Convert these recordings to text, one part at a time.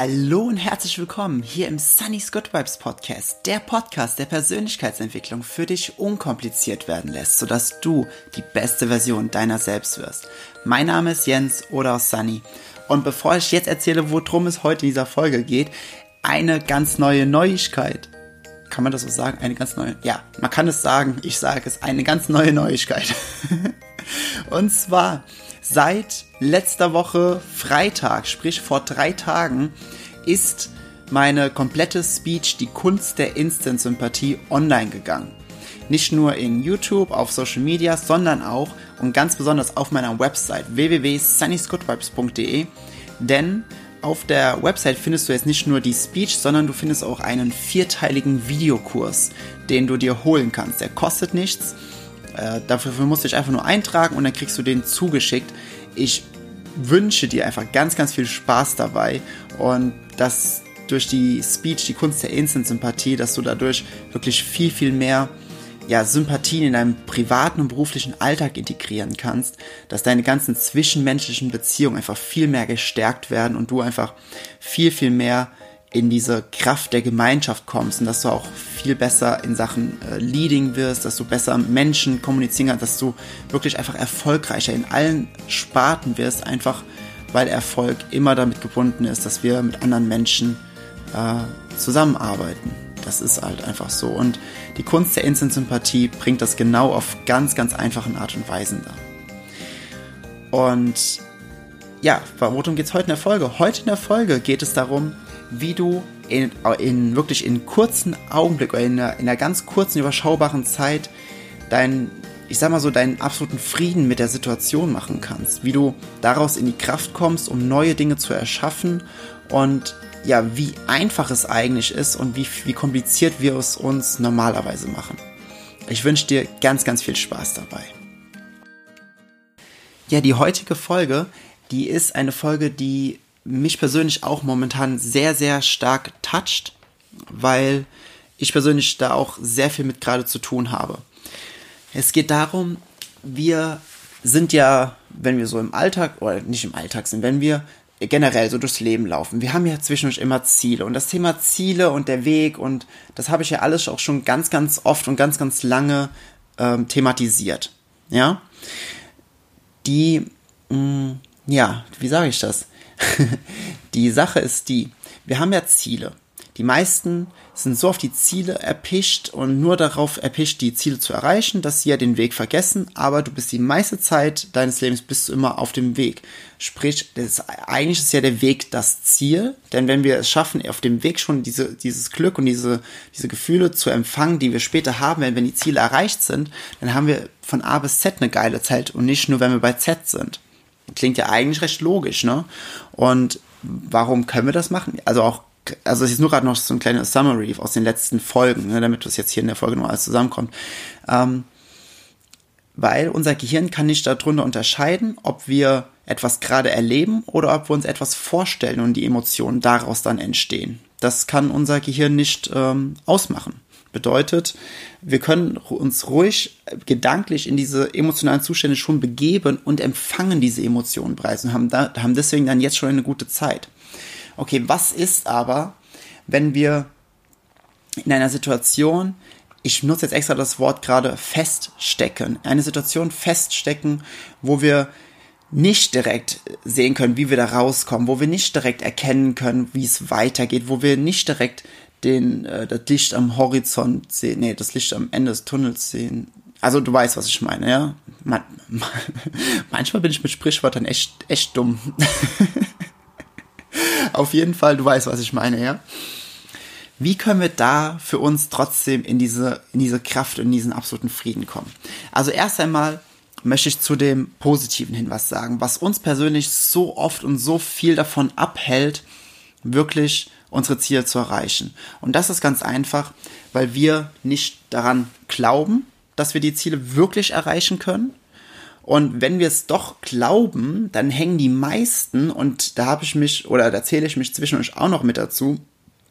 Hallo und herzlich willkommen hier im Sunny's Good Vibes Podcast, der Podcast, der Persönlichkeitsentwicklung für dich unkompliziert werden lässt, sodass du die beste Version deiner selbst wirst. Mein Name ist Jens oder Sunny und bevor ich jetzt erzähle, worum es heute in dieser Folge geht, eine ganz neue Neuigkeit. Kann man das so sagen? Eine ganz neue? Ja, man kann es sagen. Ich sage es. Eine ganz neue Neuigkeit. und zwar Seit letzter Woche Freitag, sprich vor drei Tagen, ist meine komplette Speech Die Kunst der Instant-Sympathie online gegangen. Nicht nur in YouTube, auf Social Media, sondern auch und ganz besonders auf meiner Website www.sunnysgoodvibes.de, denn auf der Website findest du jetzt nicht nur die Speech, sondern du findest auch einen vierteiligen Videokurs, den du dir holen kannst. Der kostet nichts äh, dafür musst du dich einfach nur eintragen und dann kriegst du den zugeschickt. Ich wünsche dir einfach ganz, ganz viel Spaß dabei und dass durch die Speech, die Kunst der Instant-Sympathie, dass du dadurch wirklich viel, viel mehr ja, Sympathien in deinem privaten und beruflichen Alltag integrieren kannst, dass deine ganzen zwischenmenschlichen Beziehungen einfach viel mehr gestärkt werden und du einfach viel, viel mehr in diese Kraft der Gemeinschaft kommst und dass du auch viel besser in Sachen äh, Leading wirst, dass du besser Menschen kommunizieren kannst, dass du wirklich einfach erfolgreicher in allen Sparten wirst, einfach weil Erfolg immer damit gebunden ist, dass wir mit anderen Menschen äh, zusammenarbeiten. Das ist halt einfach so. Und die Kunst der Instant-Sympathie bringt das genau auf ganz, ganz einfachen Art und Weisen da. Und ja, worum geht es heute in der Folge? Heute in der Folge geht es darum, wie du in, in wirklich in kurzen Augenblick oder in einer, in einer ganz kurzen, überschaubaren Zeit deinen, ich sag mal so, deinen absoluten Frieden mit der Situation machen kannst. Wie du daraus in die Kraft kommst, um neue Dinge zu erschaffen und ja, wie einfach es eigentlich ist und wie, wie kompliziert wir es uns normalerweise machen. Ich wünsche dir ganz, ganz viel Spaß dabei. Ja, die heutige Folge, die ist eine Folge, die mich persönlich auch momentan sehr, sehr stark toucht, weil ich persönlich da auch sehr viel mit gerade zu tun habe. Es geht darum, wir sind ja, wenn wir so im Alltag, oder nicht im Alltag sind, wenn wir generell so durchs Leben laufen. Wir haben ja zwischendurch immer Ziele und das Thema Ziele und der Weg und das habe ich ja alles auch schon ganz, ganz oft und ganz, ganz lange ähm, thematisiert. Ja, die, mh, mm, ja, wie sage ich das? die Sache ist die, wir haben ja Ziele. Die meisten sind so auf die Ziele erpicht und nur darauf erpicht, die Ziele zu erreichen, dass sie ja den Weg vergessen, aber du bist die meiste Zeit deines Lebens bist du immer auf dem Weg. Sprich, ist, eigentlich ist ja der Weg das Ziel, denn wenn wir es schaffen, auf dem Weg schon diese, dieses Glück und diese, diese Gefühle zu empfangen, die wir später haben, wenn, wenn die Ziele erreicht sind, dann haben wir von A bis Z eine geile Zeit und nicht nur, wenn wir bei Z sind. Klingt ja eigentlich recht logisch, ne? Und warum können wir das machen? Also auch, also es ist nur gerade noch so ein kleiner Summary aus den letzten Folgen, ne, damit das jetzt hier in der Folge noch alles zusammenkommt. Ähm, weil unser Gehirn kann nicht darunter unterscheiden, ob wir etwas gerade erleben oder ob wir uns etwas vorstellen und die Emotionen daraus dann entstehen. Das kann unser Gehirn nicht ähm, ausmachen. Bedeutet, wir können uns ruhig gedanklich in diese emotionalen Zustände schon begeben und empfangen diese Emotionen bereits und haben, da, haben deswegen dann jetzt schon eine gute Zeit. Okay, was ist aber, wenn wir in einer Situation, ich nutze jetzt extra das Wort gerade feststecken, eine Situation feststecken, wo wir nicht direkt sehen können, wie wir da rauskommen, wo wir nicht direkt erkennen können, wie es weitergeht, wo wir nicht direkt den, äh, das Licht am Horizont sehen, nee, das Licht am Ende des Tunnels sehen. Also du weißt, was ich meine, ja? Man, man, manchmal bin ich mit Sprichwörtern echt, echt dumm. Auf jeden Fall, du weißt, was ich meine, ja? Wie können wir da für uns trotzdem in diese, in diese Kraft und in diesen absoluten Frieden kommen? Also erst einmal möchte ich zu dem Positiven hin was sagen, was uns persönlich so oft und so viel davon abhält, wirklich unsere Ziele zu erreichen. Und das ist ganz einfach, weil wir nicht daran glauben, dass wir die Ziele wirklich erreichen können. Und wenn wir es doch glauben, dann hängen die meisten, und da habe ich mich, oder da zähle ich mich zwischen euch auch noch mit dazu,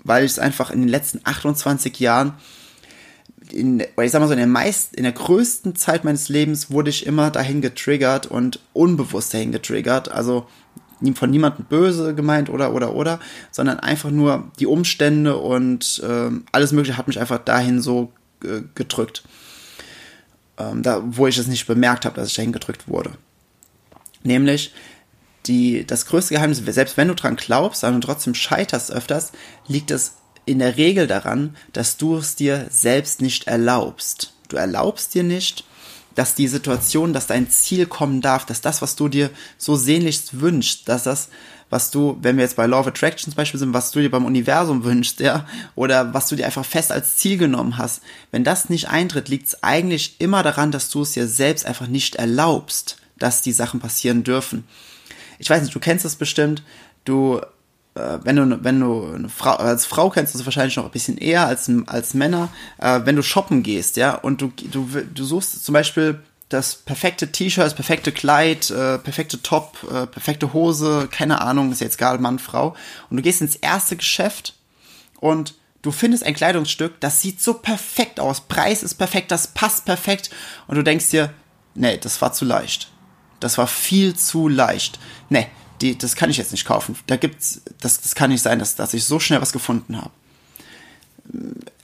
weil ich es einfach in den letzten 28 Jahren, in, ich sag mal so, in der meisten, in der größten Zeit meines Lebens wurde ich immer dahin getriggert und unbewusst dahin getriggert. Also von niemandem böse gemeint oder oder oder, sondern einfach nur die Umstände und äh, alles Mögliche hat mich einfach dahin so äh, gedrückt. Ähm, da, wo ich es nicht bemerkt habe, dass ich dahin gedrückt wurde. Nämlich, die, das größte Geheimnis, selbst wenn du dran glaubst, aber trotzdem scheiterst öfters, liegt es in der Regel daran, dass du es dir selbst nicht erlaubst. Du erlaubst dir nicht, dass die Situation, dass dein Ziel kommen darf, dass das, was du dir so sehnlichst wünschst, dass das, was du, wenn wir jetzt bei Law of Attraction zum Beispiel sind, was du dir beim Universum wünschst, ja, oder was du dir einfach fest als Ziel genommen hast, wenn das nicht eintritt, liegt es eigentlich immer daran, dass du es dir selbst einfach nicht erlaubst, dass die Sachen passieren dürfen. Ich weiß nicht, du kennst es bestimmt, du wenn du, wenn du eine Frau, als Frau kennst du es wahrscheinlich noch ein bisschen eher als, als Männer, äh, wenn du shoppen gehst, ja, und du, du, du suchst zum Beispiel das perfekte T-Shirt, das perfekte Kleid, äh, perfekte Top, äh, perfekte Hose, keine Ahnung, ist jetzt egal, Mann, Frau, und du gehst ins erste Geschäft und du findest ein Kleidungsstück, das sieht so perfekt aus, Preis ist perfekt, das passt perfekt, und du denkst dir, nee, das war zu leicht. Das war viel zu leicht. Nee, die, das kann ich jetzt nicht kaufen. Da gibt's, das, das kann nicht sein, dass, dass ich so schnell was gefunden habe.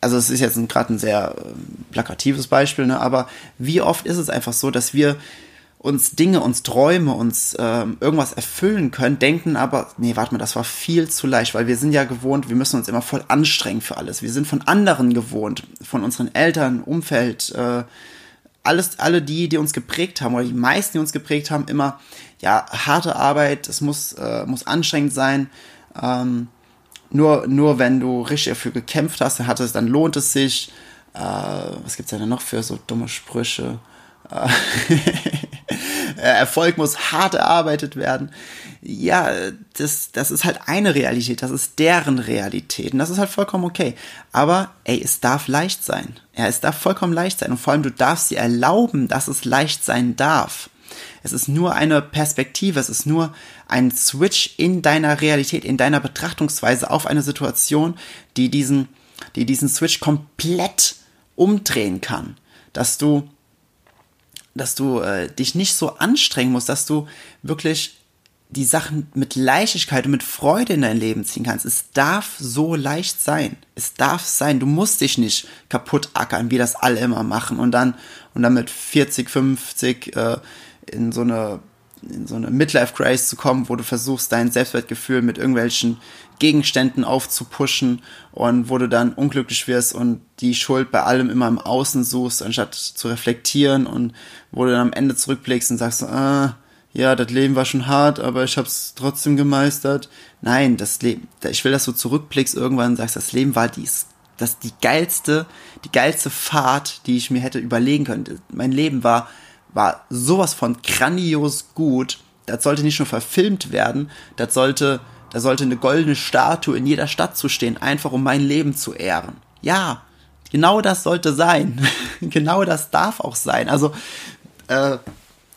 Also es ist jetzt gerade ein sehr äh, plakatives Beispiel, ne? aber wie oft ist es einfach so, dass wir uns Dinge, uns Träume, uns ähm, irgendwas erfüllen können, denken aber, nee, warte mal, das war viel zu leicht, weil wir sind ja gewohnt, wir müssen uns immer voll anstrengen für alles. Wir sind von anderen gewohnt, von unseren Eltern, Umfeld, äh, alles, alle die, die uns geprägt haben, oder die meisten, die uns geprägt haben, immer, ja, harte Arbeit, es muss, äh, muss anstrengend sein. Ähm, nur, nur wenn du richtig dafür gekämpft hast, dann, hat es, dann lohnt es sich. Äh, was gibt's denn noch für so dumme Sprüche? Äh, Erfolg muss hart erarbeitet werden. Ja, das, das ist halt eine Realität, das ist deren Realität und das ist halt vollkommen okay. Aber ey, es darf leicht sein. Ja, es darf vollkommen leicht sein und vor allem du darfst dir erlauben, dass es leicht sein darf. Es ist nur eine Perspektive, es ist nur ein Switch in deiner Realität, in deiner Betrachtungsweise auf eine Situation, die diesen, die diesen Switch komplett umdrehen kann. Dass du, dass du äh, dich nicht so anstrengen musst, dass du wirklich die Sachen mit Leichtigkeit und mit Freude in dein Leben ziehen kannst. Es darf so leicht sein. Es darf sein. Du musst dich nicht kaputt ackern, wie das alle immer machen und dann und dann mit 40, 50 äh, in so eine in so eine Midlife Crisis zu kommen, wo du versuchst, dein Selbstwertgefühl mit irgendwelchen Gegenständen aufzupuschen und wo du dann unglücklich wirst und die Schuld bei allem immer im Außen suchst, anstatt zu reflektieren und wo du dann am Ende zurückblickst und sagst, ah, ja, das Leben war schon hart, aber ich habe es trotzdem gemeistert. Nein, das Leben, ich will, dass du zurückblickst irgendwann und sagst, das Leben war dies, das die geilste, die geilste Fahrt, die ich mir hätte überlegen können. Mein Leben war war sowas von grandios gut. Das sollte nicht nur verfilmt werden, das sollte, da sollte eine goldene Statue in jeder Stadt zu stehen, einfach um mein Leben zu ehren. Ja, genau das sollte sein. genau das darf auch sein. Also, äh,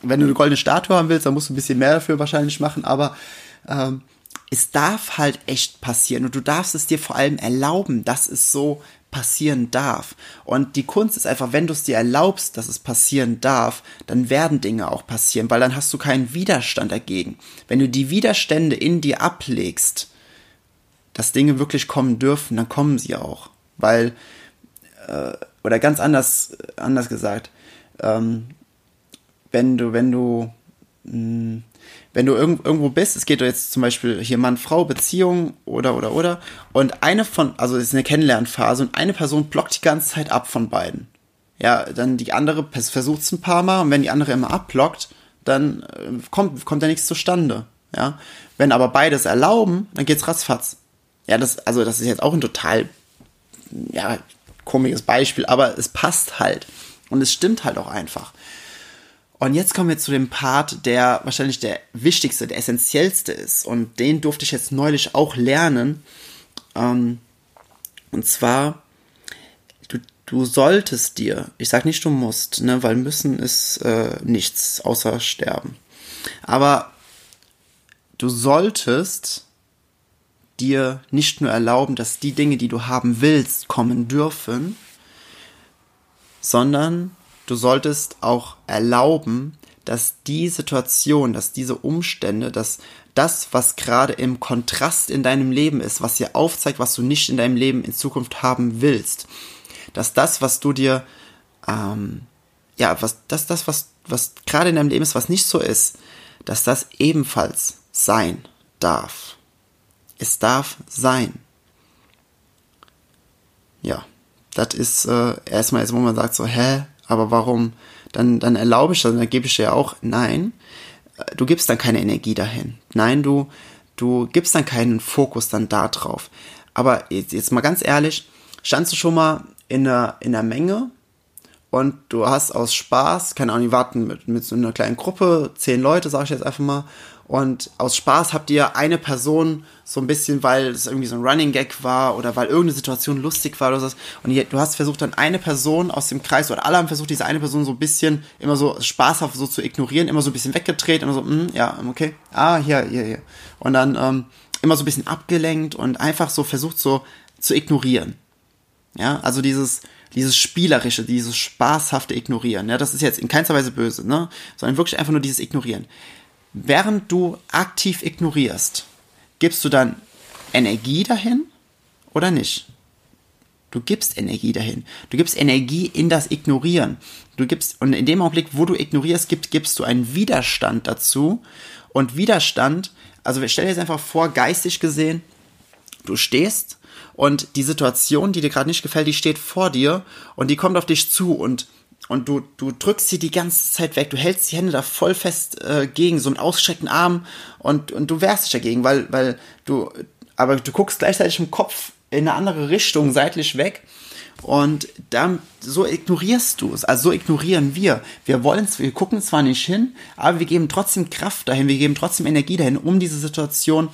wenn du eine goldene Statue haben willst, dann musst du ein bisschen mehr dafür wahrscheinlich machen, aber ähm, es darf halt echt passieren und du darfst es dir vor allem erlauben, dass es so passieren darf. Und die Kunst ist einfach, wenn du es dir erlaubst, dass es passieren darf, dann werden Dinge auch passieren, weil dann hast du keinen Widerstand dagegen. Wenn du die Widerstände in dir ablegst, dass Dinge wirklich kommen dürfen, dann kommen sie auch. Weil, äh, oder ganz anders, anders gesagt, ähm, wenn du, wenn du, mh, hm, wenn du irgendwo bist, es geht jetzt zum Beispiel hier Mann-Frau, Beziehung oder, oder, oder, und eine von, also es ist eine Kennenlernphase und eine Person blockt die ganze Zeit ab von beiden. Ja, dann die andere versucht es ein paar Mal und wenn die andere immer abblockt, dann äh, kommt, kommt da nichts zustande. Ja, wenn aber beides erlauben, dann geht's ratzfatz. Ja, das, also das ist jetzt auch ein total, ja, komisches Beispiel, aber es passt halt. Und es stimmt halt auch einfach. Und jetzt kommen wir zu dem Part, der wahrscheinlich der wichtigste, der essentiellste ist. Und den durfte ich jetzt neulich auch lernen. Ähm, und zwar, du, du solltest dir, ich sag nicht du musst, ne, weil müssen ist äh, nichts außer sterben. Aber du solltest dir nicht nur erlauben, dass die Dinge, die du haben willst, kommen dürfen, sondern du solltest auch erlauben, dass die Situation, dass diese Umstände, dass das, was gerade im Kontrast in deinem Leben ist, was dir aufzeigt, was du nicht in deinem Leben in Zukunft haben willst, dass das, was du dir, ähm, ja, was, das, das, was, was gerade in deinem Leben ist, was nicht so ist, dass das ebenfalls sein darf. Es darf sein. Ja, das ist äh, erstmal jetzt, wo man sagt so, hä, aber warum? Dann, dann erlaube ich das, dann gebe ich dir auch, nein, du gibst dann keine Energie dahin. Nein, du, du gibst dann keinen Fokus dann da drauf. Aber jetzt, jetzt mal ganz ehrlich, standst du schon mal in der, in der Menge und du hast aus Spaß, keine Ahnung, die warten mit, mit so einer kleinen Gruppe, zehn Leute, sag ich jetzt einfach mal, und aus Spaß habt ihr eine Person so ein bisschen, weil es irgendwie so ein Running Gag war oder weil irgendeine Situation lustig war oder so. Und du hast versucht, dann eine Person aus dem Kreis oder alle haben versucht, diese eine Person so ein bisschen immer so spaßhaft so zu ignorieren, immer so ein bisschen weggedreht, immer so, mm, ja, okay, ah, hier, hier, hier. Und dann ähm, immer so ein bisschen abgelenkt und einfach so versucht, so zu ignorieren. Ja, also dieses, dieses spielerische, dieses spaßhafte Ignorieren. Ja, das ist jetzt in keinster Weise böse, ne? Sondern wirklich einfach nur dieses Ignorieren während du aktiv ignorierst, gibst du dann Energie dahin oder nicht? Du gibst Energie dahin. Du gibst Energie in das Ignorieren. Du gibst, und in dem Augenblick, wo du ignorierst, gibst, gibst du einen Widerstand dazu. Und Widerstand, also stell dir jetzt einfach vor, geistig gesehen, du stehst und die Situation, die dir gerade nicht gefällt, die steht vor dir und die kommt auf dich zu und und du, du drückst sie die ganze Zeit weg, du hältst die Hände da voll fest äh, gegen, so mit ausgestreckten Armen und, und du wehrst dich dagegen, weil, weil du, aber du guckst gleichzeitig im Kopf in eine andere Richtung, seitlich weg. Und dann, so ignorierst du es, also so ignorieren wir. Wir wollen wir gucken zwar nicht hin, aber wir geben trotzdem Kraft dahin, wir geben trotzdem Energie dahin, um diese Situation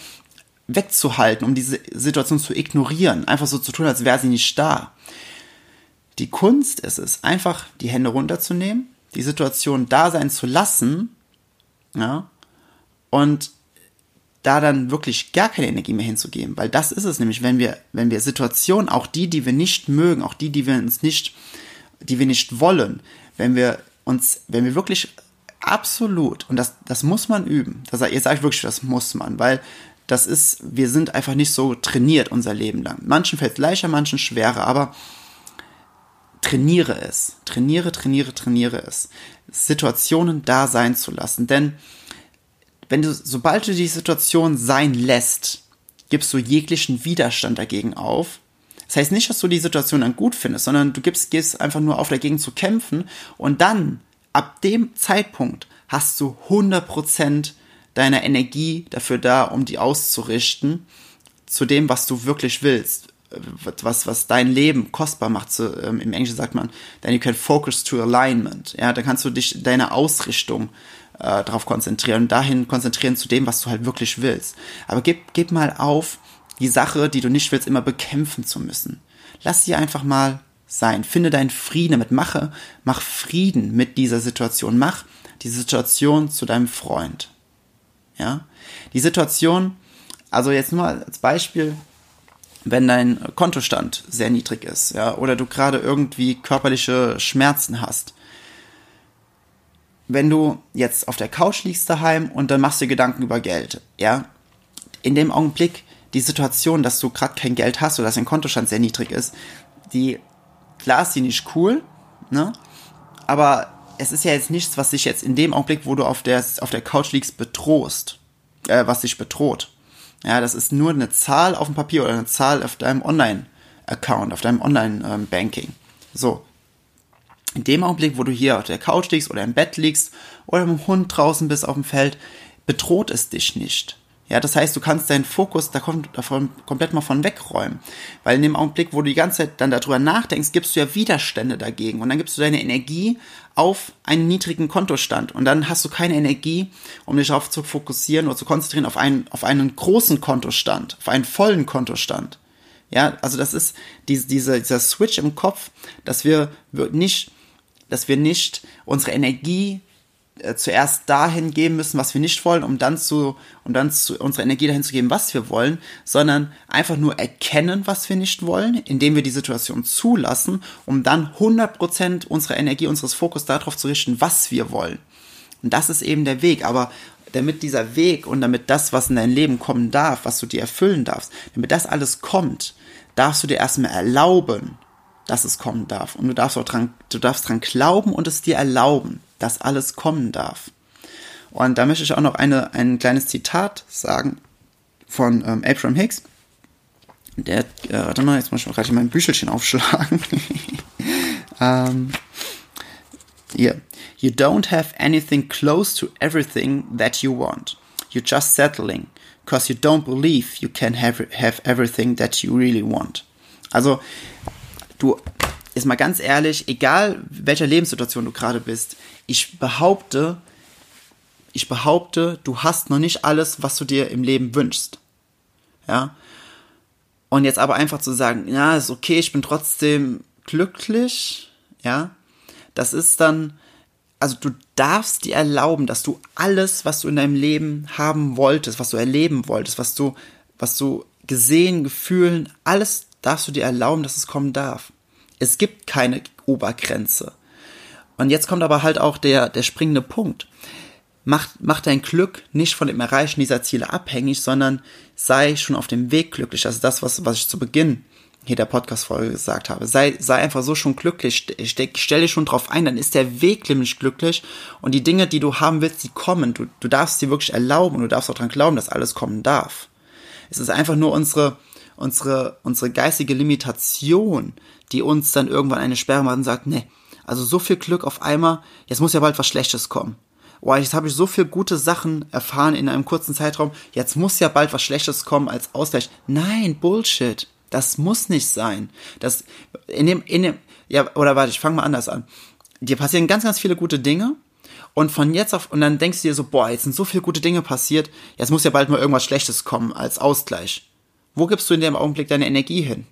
wegzuhalten, um diese Situation zu ignorieren, einfach so zu tun, als wäre sie nicht da. Die Kunst ist es, einfach die Hände runterzunehmen, die Situation da sein zu lassen, ja, und da dann wirklich gar keine Energie mehr hinzugeben, weil das ist es nämlich, wenn wir, wenn wir Situationen, auch die, die wir nicht mögen, auch die, die wir uns nicht, die wir nicht wollen, wenn wir uns, wenn wir wirklich absolut, und das, das muss man üben, das, jetzt sage ich wirklich, das muss man, weil das ist, wir sind einfach nicht so trainiert unser Leben lang. Manchen fällt es leichter, manchen schwerer, aber trainiere es. Trainiere, trainiere, trainiere es. Situationen da sein zu lassen. Denn wenn du, sobald du die Situation sein lässt, gibst du jeglichen Widerstand dagegen auf. Das heißt nicht, dass du die Situation dann gut findest, sondern du gibst, gehst einfach nur auf dagegen zu kämpfen und dann, ab dem Zeitpunkt, hast du 100% deiner Energie dafür da, um die auszurichten zu dem, was du wirklich willst was, was dein Leben kostbar macht. So, ähm, Im Englischen sagt man, then you can focus to alignment. Ja, da kannst du dich deine Ausrichtung äh, darauf konzentrieren und dahin konzentrieren zu dem, was du halt wirklich willst. Aber gib, gib mal auf, die Sache, die du nicht willst, immer bekämpfen zu müssen. Lass sie einfach mal sein. Finde deinen Frieden damit. Mache, mach Frieden mit dieser Situation. Mach die Situation zu deinem Freund. Ja? Die Situation, also jetzt nur als Beispiel, wenn dein Kontostand sehr niedrig ist, ja, oder du gerade irgendwie körperliche Schmerzen hast. Wenn du jetzt auf der Couch liegst daheim und dann machst du Gedanken über Geld, ja, in dem Augenblick die Situation, dass du gerade kein Geld hast oder dass dein Kontostand sehr niedrig ist, die, klar ist die nicht cool, ne, aber es ist ja jetzt nichts, was dich jetzt in dem Augenblick, wo du auf der, auf der Couch liegst, bedrohst, äh, was dich bedroht. Ja, das ist nur eine Zahl auf dem Papier oder eine Zahl auf deinem Online-Account, auf deinem Online-Banking. So. In dem Augenblick, wo du hier auf der Couch liegst oder im Bett liegst oder mit dem Hund draußen bist auf dem Feld, bedroht es dich nicht. Ja, das heißt, du kannst deinen Fokus da davon komplett mal von wegräumen. Weil in dem Augenblick, wo du die ganze Zeit dann darüber nachdenkst, gibst du ja Widerstände dagegen. Und dann gibst du deine Energie auf einen niedrigen Kontostand. Und dann hast du keine Energie, um dich darauf zu fokussieren oder zu konzentrieren auf einen, auf einen großen Kontostand, auf einen vollen Kontostand. Ja, also das ist diese, diese, dieser Switch im Kopf, dass wir nicht, dass wir nicht unsere Energie äh, zuerst dahin geben müssen, was wir nicht wollen, um dann zu, um dann zu, unsere Energie dahin zu geben, was wir wollen, sondern einfach nur erkennen, was wir nicht wollen, indem wir die Situation zulassen, um dann 100% unserer Energie, unseres Fokus darauf zu richten, was wir wollen. Und das ist eben der Weg. Aber damit dieser Weg und damit das, was in dein Leben kommen darf, was du dir erfüllen darfst, damit das alles kommt, darfst du dir erstmal erlauben, dass es kommen darf. Und du darfst auch dran, du darfst dran glauben und es dir erlauben, dass alles kommen darf. Und da möchte ich auch noch eine, ein kleines Zitat sagen von ähm, Abraham Hicks. Der, äh, warte mal, jetzt muss ich mal gerade mein Büchelchen aufschlagen. ähm, hier. You don't have anything close to everything that you want. You're just settling, because you don't believe you can have, have everything that you really want. Also, du, ist mal ganz ehrlich, egal welcher Lebenssituation du gerade bist, ich behaupte, ich behaupte, du hast noch nicht alles, was du dir im Leben wünschst. Ja. Und jetzt aber einfach zu sagen, ja, ist okay, ich bin trotzdem glücklich, ja, das ist dann, also du darfst dir erlauben, dass du alles, was du in deinem Leben haben wolltest, was du erleben wolltest, was du, was du gesehen, gefühlen, alles darfst du dir erlauben, dass es kommen darf. Es gibt keine Obergrenze. Und jetzt kommt aber halt auch der, der springende Punkt. Mach, mach dein Glück nicht von dem Erreichen dieser Ziele abhängig, sondern sei schon auf dem Weg glücklich. Also das, was, was ich zu Beginn hier der Podcast-Folge gesagt habe. Sei, sei einfach so schon glücklich. Stell, stell dich schon drauf ein, dann ist der Weg nämlich glücklich. Und die Dinge, die du haben willst, die kommen. Du, du darfst sie wirklich erlauben und du darfst auch dran glauben, dass alles kommen darf. Es ist einfach nur unsere, unsere, unsere geistige Limitation, die uns dann irgendwann eine Sperre macht und sagt, nee, also so viel Glück auf einmal, jetzt muss ja bald was Schlechtes kommen. Boah, jetzt habe ich so viel gute Sachen erfahren in einem kurzen Zeitraum, jetzt muss ja bald was Schlechtes kommen als Ausgleich. Nein, Bullshit. Das muss nicht sein. Das in dem, in dem, ja, oder warte, ich fange mal anders an. Dir passieren ganz, ganz viele gute Dinge und von jetzt auf, und dann denkst du dir so, boah, jetzt sind so viele gute Dinge passiert, jetzt muss ja bald mal irgendwas Schlechtes kommen als Ausgleich. Wo gibst du in dem Augenblick deine Energie hin?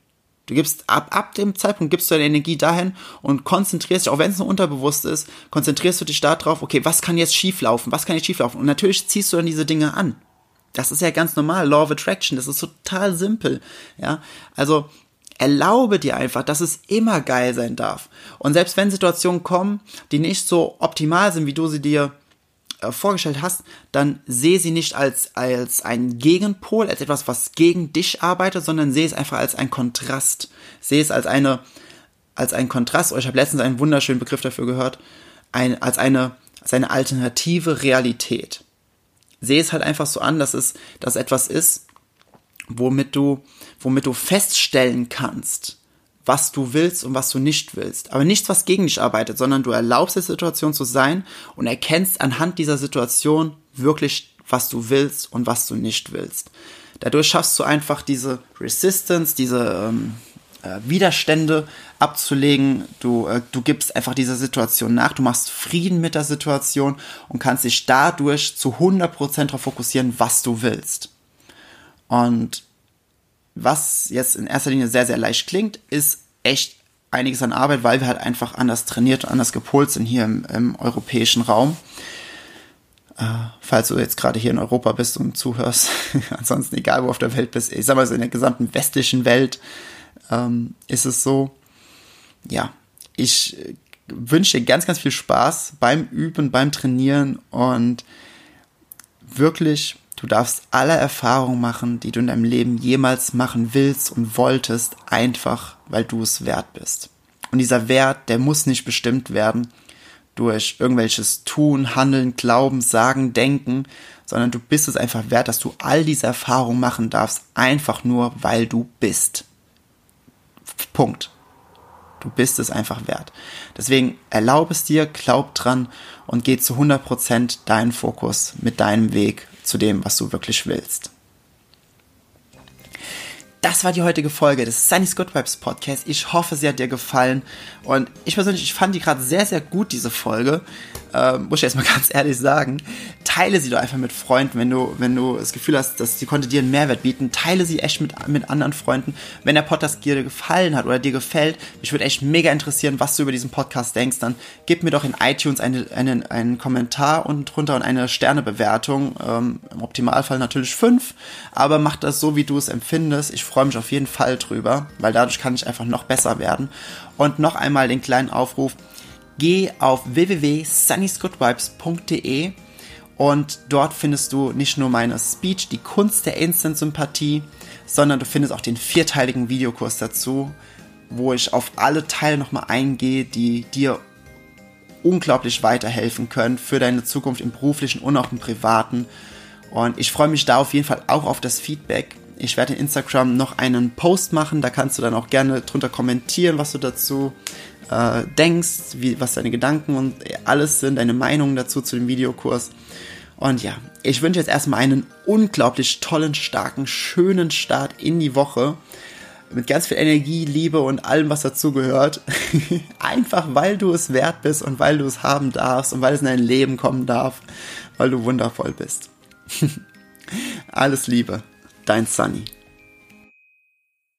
Du gibst ab, ab dem Zeitpunkt gibst du deine Energie dahin und konzentrierst dich, auch wenn es nur unterbewusst ist, konzentrierst du dich darauf, okay, was kann jetzt schieflaufen? Was kann jetzt schieflaufen? Und natürlich ziehst du dann diese Dinge an. Das ist ja ganz normal, Law of Attraction, das ist total simpel, ja. Also, erlaube dir einfach, dass es immer geil sein darf. Und selbst wenn Situationen kommen, die nicht so optimal sind, wie du sie dir vorgestellt hast, dann sehe sie nicht als, als ein Gegenpol, als etwas, was gegen dich arbeitet, sondern sehe es einfach als ein Kontrast. Sehe es als eine, als ein Kontrast, ich habe letztens einen wunderschönen Begriff dafür gehört, ein, als eine, als eine alternative Realität. Sehe es halt einfach so an, dass es, dass etwas ist, womit du, womit du feststellen kannst, was du willst und was du nicht willst. Aber nichts, was gegen dich arbeitet, sondern du erlaubst der Situation zu sein und erkennst anhand dieser Situation wirklich, was du willst und was du nicht willst. Dadurch schaffst du einfach diese Resistance, diese ähm, äh, Widerstände abzulegen. Du, äh, du gibst einfach dieser Situation nach, du machst Frieden mit der Situation und kannst dich dadurch zu 100% darauf fokussieren, was du willst. Und was jetzt in erster Linie sehr, sehr leicht klingt, ist echt einiges an Arbeit, weil wir halt einfach anders trainiert und anders gepolt sind hier im, im europäischen Raum. Äh, falls du jetzt gerade hier in Europa bist und zuhörst, ansonsten egal wo auf der Welt bist, ich sag mal so in der gesamten westlichen Welt, ähm, ist es so, ja, ich wünsche dir ganz, ganz viel Spaß beim Üben, beim Trainieren und wirklich, du darfst alle Erfahrungen machen, die du in deinem Leben jemals machen willst und wolltest, einfach weil du es wert bist. Und dieser Wert, der muss nicht bestimmt werden durch irgendwelches Tun, Handeln, Glauben, Sagen, Denken, sondern du bist es einfach wert, dass du all diese Erfahrungen machen darfst, einfach nur weil du bist. Punkt. Du bist es einfach wert. Deswegen erlaube es dir, glaub dran und geh zu 100% deinen Fokus mit deinem Weg zu dem, was du wirklich willst. Das war die heutige Folge des Sunny's Good Vibes Podcast. Ich hoffe, sie hat dir gefallen. Und ich persönlich, ich fand die gerade sehr, sehr gut, diese Folge. Ähm, muss ich erstmal ganz ehrlich sagen. Teile sie doch einfach mit Freunden, wenn du, wenn du das Gefühl hast, dass sie konnte dir einen Mehrwert bieten. Teile sie echt mit, mit anderen Freunden. Wenn der Podcast dir gefallen hat oder dir gefällt, mich würde echt mega interessieren, was du über diesen Podcast denkst, dann gib mir doch in iTunes eine, einen, einen Kommentar unten drunter und eine Sternebewertung. Ähm, Im Optimalfall natürlich fünf, aber mach das so, wie du es empfindest. Ich freue mich auf jeden Fall drüber, weil dadurch kann ich einfach noch besser werden. Und noch einmal den kleinen Aufruf. Geh auf www.sunnysgoodvibes.de und dort findest du nicht nur meine Speech, die Kunst der Instant-Sympathie, sondern du findest auch den vierteiligen Videokurs dazu, wo ich auf alle Teile nochmal eingehe, die dir unglaublich weiterhelfen können für deine Zukunft im beruflichen und auch im privaten. Und ich freue mich da auf jeden Fall auch auf das Feedback. Ich werde in Instagram noch einen Post machen, da kannst du dann auch gerne drunter kommentieren, was du dazu äh, denkst, wie, was deine Gedanken und alles sind, deine Meinungen dazu zu dem Videokurs. Und ja, ich wünsche jetzt erstmal einen unglaublich tollen, starken, schönen Start in die Woche. Mit ganz viel Energie, Liebe und allem, was dazugehört. Einfach weil du es wert bist und weil du es haben darfst und weil es in dein Leben kommen darf, weil du wundervoll bist. Alles Liebe, dein Sunny.